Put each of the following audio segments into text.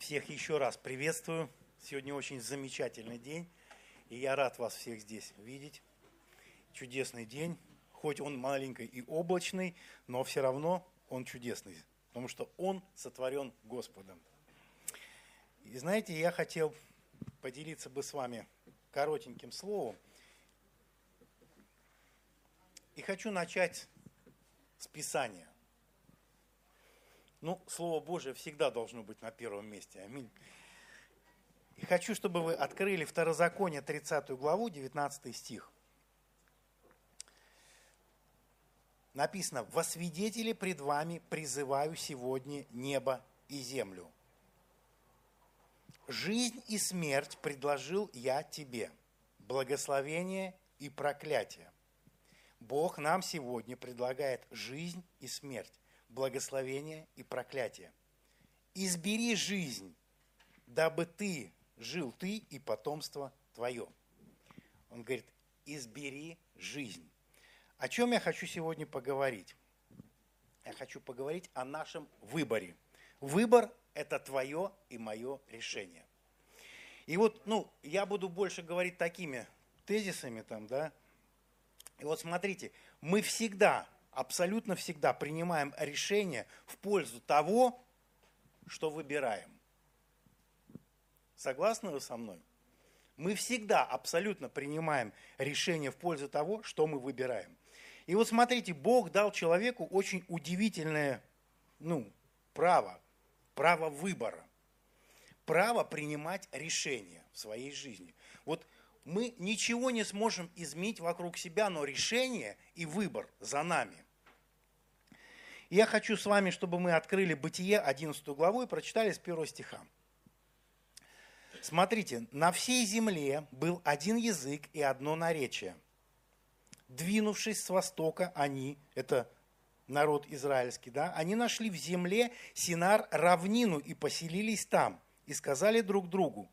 Всех еще раз приветствую. Сегодня очень замечательный день, и я рад вас всех здесь видеть. Чудесный день, хоть он маленький и облачный, но все равно он чудесный, потому что он сотворен Господом. И знаете, я хотел поделиться бы с вами коротеньким словом. И хочу начать с Писания. Ну, Слово Божие всегда должно быть на первом месте. Аминь. И хочу, чтобы вы открыли Второзаконие, 30 главу, 19 стих. Написано, «Во свидетели пред вами призываю сегодня небо и землю. Жизнь и смерть предложил я тебе, благословение и проклятие. Бог нам сегодня предлагает жизнь и смерть благословение и проклятие. Избери жизнь, дабы ты жил ты и потомство твое. Он говорит, избери жизнь. О чем я хочу сегодня поговорить? Я хочу поговорить о нашем выборе. Выбор – это твое и мое решение. И вот, ну, я буду больше говорить такими тезисами там, да. И вот смотрите, мы всегда абсолютно всегда принимаем решение в пользу того, что выбираем. Согласны вы со мной? Мы всегда абсолютно принимаем решение в пользу того, что мы выбираем. И вот смотрите, Бог дал человеку очень удивительное ну, право, право выбора, право принимать решения в своей жизни. Вот мы ничего не сможем изменить вокруг себя, но решение и выбор за нами. Я хочу с вами, чтобы мы открыли Бытие 11 главу и прочитали с первого стиха. Смотрите, на всей земле был один язык и одно наречие. Двинувшись с востока, они, это народ израильский, да, они нашли в земле Синар равнину и поселились там, и сказали друг другу,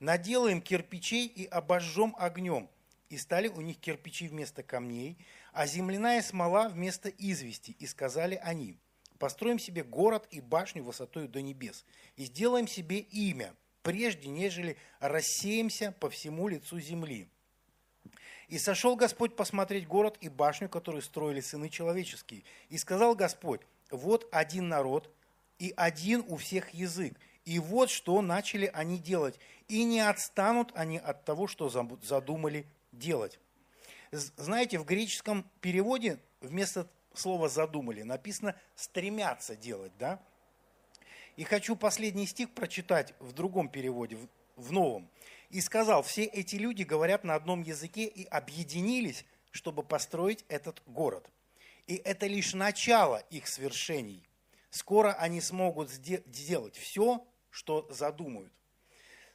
наделаем кирпичей и обожжем огнем. И стали у них кирпичи вместо камней, а земляная смола вместо извести. И сказали они, построим себе город и башню высотою до небес, и сделаем себе имя, прежде нежели рассеемся по всему лицу земли. И сошел Господь посмотреть город и башню, которую строили сыны человеческие. И сказал Господь, вот один народ и один у всех язык, и вот что начали они делать. И не отстанут они от того, что задумали делать. Знаете, в греческом переводе вместо слова «задумали» написано «стремятся делать», да? И хочу последний стих прочитать в другом переводе, в новом. «И сказал, все эти люди говорят на одном языке и объединились, чтобы построить этот город. И это лишь начало их свершений. Скоро они смогут сделать все, что задумают.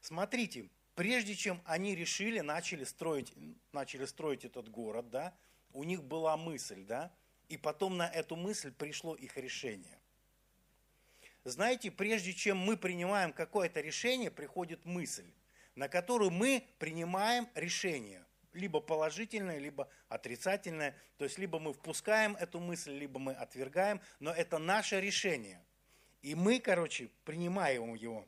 Смотрите, прежде чем они решили, начали строить, начали строить этот город, да, у них была мысль, да, и потом на эту мысль пришло их решение. Знаете, прежде чем мы принимаем какое-то решение, приходит мысль, на которую мы принимаем решение, либо положительное, либо отрицательное. То есть либо мы впускаем эту мысль, либо мы отвергаем, но это наше решение. И мы, короче, принимаем его.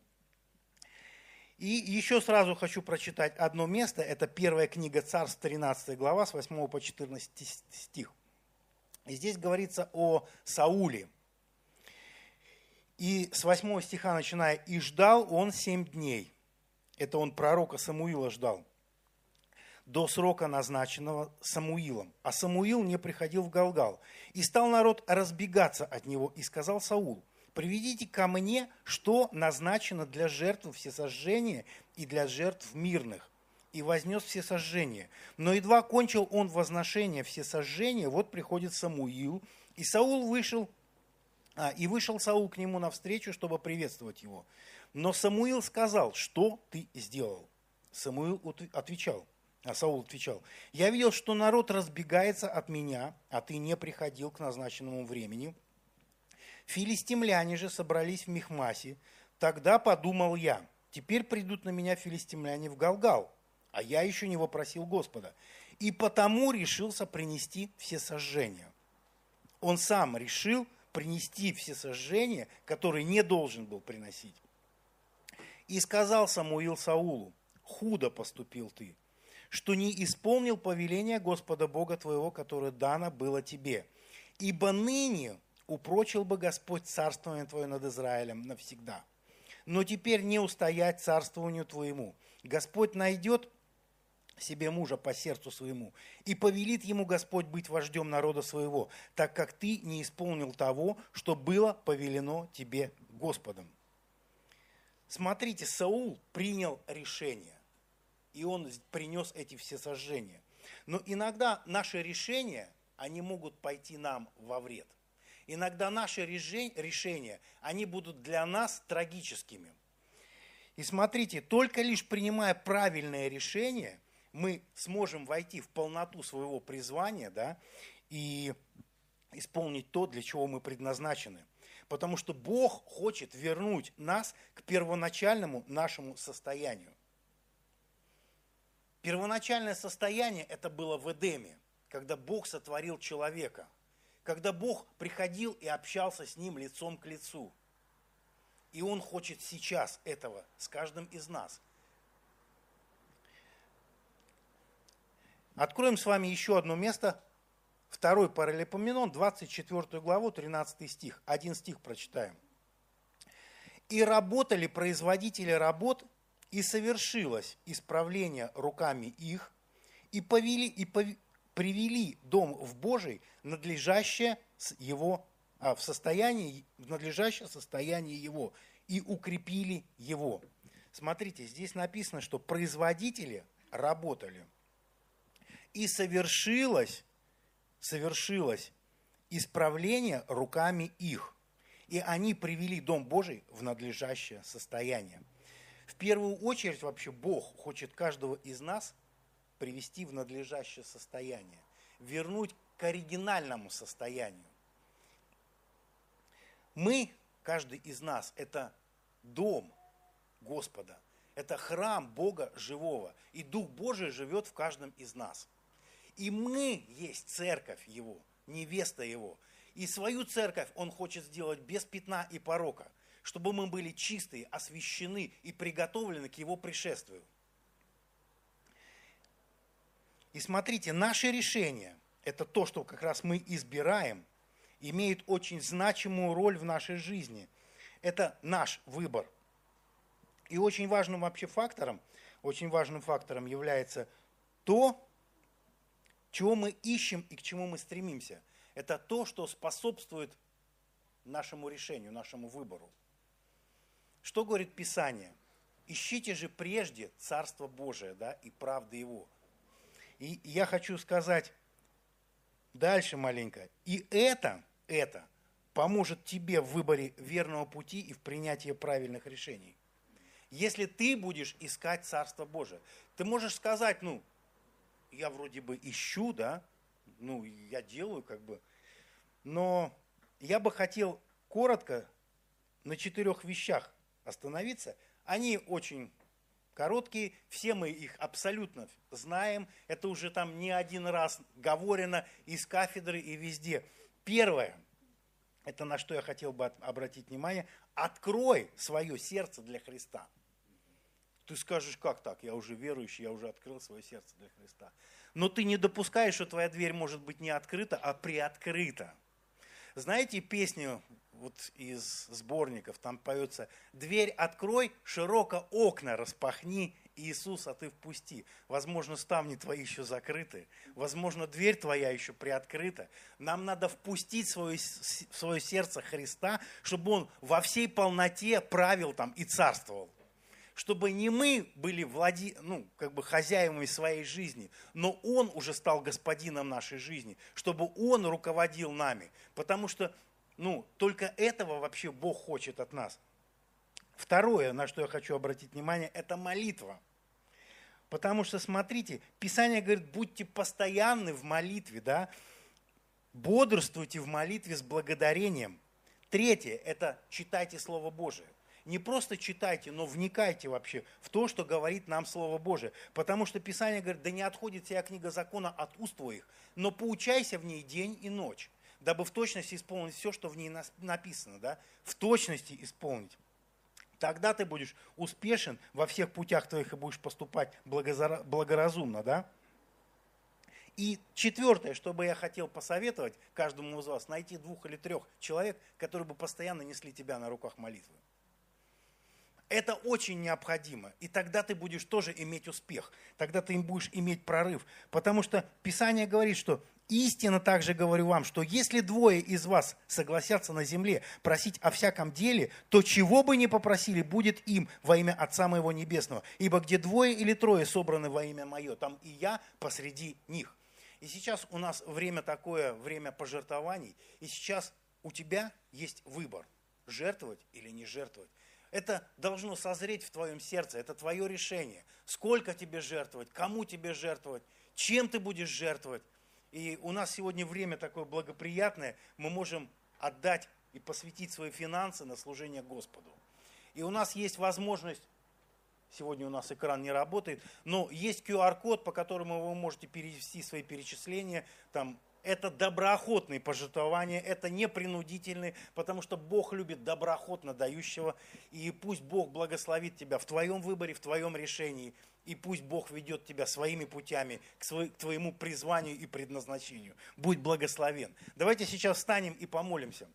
И еще сразу хочу прочитать одно место. Это первая книга Царств, 13 глава, с 8 по 14 стих. И здесь говорится о Сауле. И с 8 стиха начиная, «И ждал он семь дней». Это он пророка Самуила ждал. До срока, назначенного Самуилом. А Самуил не приходил в Галгал. И стал народ разбегаться от него. И сказал Саул – приведите ко мне, что назначено для жертв всесожжения и для жертв мирных. И вознес всесожжение. Но едва кончил он возношение всесожжения, вот приходит Самуил, и Саул вышел, а, и вышел Саул к нему навстречу, чтобы приветствовать его. Но Самуил сказал, что ты сделал? Самуил отвечал, а Саул отвечал, я видел, что народ разбегается от меня, а ты не приходил к назначенному времени – Филистимляне же собрались в Мехмасе. Тогда подумал я, теперь придут на меня филистимляне в Галгал, а я еще не вопросил Господа. И потому решился принести все сожжения. Он сам решил принести все сожжения, которые не должен был приносить. И сказал Самуил Саулу, худо поступил ты, что не исполнил повеление Господа Бога твоего, которое дано было тебе. Ибо ныне упрочил бы Господь царствование твое над Израилем навсегда. Но теперь не устоять царствованию твоему. Господь найдет себе мужа по сердцу своему, и повелит ему Господь быть вождем народа своего, так как ты не исполнил того, что было повелено тебе Господом. Смотрите, Саул принял решение, и он принес эти все сожжения. Но иногда наши решения, они могут пойти нам во вред. Иногда наши решения, они будут для нас трагическими. И смотрите, только лишь принимая правильное решение, мы сможем войти в полноту своего призвания да, и исполнить то, для чего мы предназначены. Потому что Бог хочет вернуть нас к первоначальному нашему состоянию. Первоначальное состояние это было в Эдеме, когда Бог сотворил человека, когда Бог приходил и общался с ним лицом к лицу. И Он хочет сейчас этого с каждым из нас. Откроем с вами еще одно место, второй параллелепоменон, 24 главу, 13 стих. Один стих прочитаем. «И работали производители работ и совершилось исправление руками их, и, повели, и пов, привели дом в Божий надлежащее его, а, в, состоянии, в надлежащее состояние его, и укрепили его. Смотрите, здесь написано, что производители работали. И совершилось, совершилось исправление руками их. И они привели Дом Божий в надлежащее состояние. В первую очередь вообще Бог хочет каждого из нас привести в надлежащее состояние, вернуть к оригинальному состоянию. Мы, каждый из нас, это дом Господа, это храм Бога живого, и Дух Божий живет в каждом из нас. И мы есть церковь Его, невеста Его. И свою церковь Он хочет сделать без пятна и порока – чтобы мы были чистые, освящены и приготовлены к Его пришествию. И смотрите, наше решение, это то, что как раз мы избираем, имеет очень значимую роль в нашей жизни. Это наш выбор. И очень важным вообще фактором, очень важным фактором является то, чего мы ищем и к чему мы стремимся. Это то, что способствует нашему решению, нашему выбору. Что говорит Писание? Ищите же прежде Царство Божие да, и правды Его. И я хочу сказать дальше маленько. И это, это поможет тебе в выборе верного пути и в принятии правильных решений. Если ты будешь искать Царство Божие, ты можешь сказать, ну, я вроде бы ищу, да, ну, я делаю как бы, но я бы хотел коротко на четырех вещах остановиться. Они очень короткие, все мы их абсолютно знаем, это уже там не один раз говорено из кафедры и везде. Первое, это на что я хотел бы обратить внимание, открой свое сердце для Христа. Ты скажешь, как так? Я уже верующий, я уже открыл свое сердце для Христа. Но ты не допускаешь, что твоя дверь может быть не открыта, а приоткрыта. Знаете песню вот из сборников, там поется «Дверь открой, широко окна распахни, Иисуса ты впусти». Возможно, ставни твои еще закрыты, возможно, дверь твоя еще приоткрыта. Нам надо впустить свое, свое сердце Христа, чтобы Он во всей полноте правил там и царствовал чтобы не мы были влади, ну, как бы хозяевами своей жизни, но Он уже стал господином нашей жизни, чтобы Он руководил нами. Потому что ну, только этого вообще Бог хочет от нас. Второе, на что я хочу обратить внимание, это молитва. Потому что, смотрите, Писание говорит, будьте постоянны в молитве, да, бодрствуйте в молитве с благодарением. Третье – это читайте Слово Божие. Не просто читайте, но вникайте вообще в то, что говорит нам Слово Божие. Потому что Писание говорит, да не отходит вся книга закона от уст твоих, но поучайся в ней день и ночь дабы в точности исполнить все, что в ней написано, да, в точности исполнить. Тогда ты будешь успешен во всех путях твоих и будешь поступать благоразумно, да? И четвертое, что бы я хотел посоветовать каждому из вас, найти двух или трех человек, которые бы постоянно несли тебя на руках молитвы. Это очень необходимо. И тогда ты будешь тоже иметь успех. Тогда ты им будешь иметь прорыв. Потому что Писание говорит, что истинно также говорю вам, что если двое из вас согласятся на земле просить о всяком деле, то чего бы ни попросили, будет им во имя Отца Моего Небесного. Ибо где двое или трое собраны во имя Мое, там и я посреди них. И сейчас у нас время такое, время пожертвований. И сейчас у тебя есть выбор, жертвовать или не жертвовать. Это должно созреть в твоем сердце, это твое решение. Сколько тебе жертвовать, кому тебе жертвовать, чем ты будешь жертвовать. И у нас сегодня время такое благоприятное, мы можем отдать и посвятить свои финансы на служение Господу. И у нас есть возможность, сегодня у нас экран не работает, но есть QR-код, по которому вы можете перевести свои перечисления, там это доброохотные пожертвования, это не принудительные, потому что Бог любит доброохотно дающего, и пусть Бог благословит тебя в твоем выборе, в твоем решении, и пусть Бог ведет тебя своими путями к, свой, к твоему призванию и предназначению. Будь благословен. Давайте сейчас встанем и помолимся.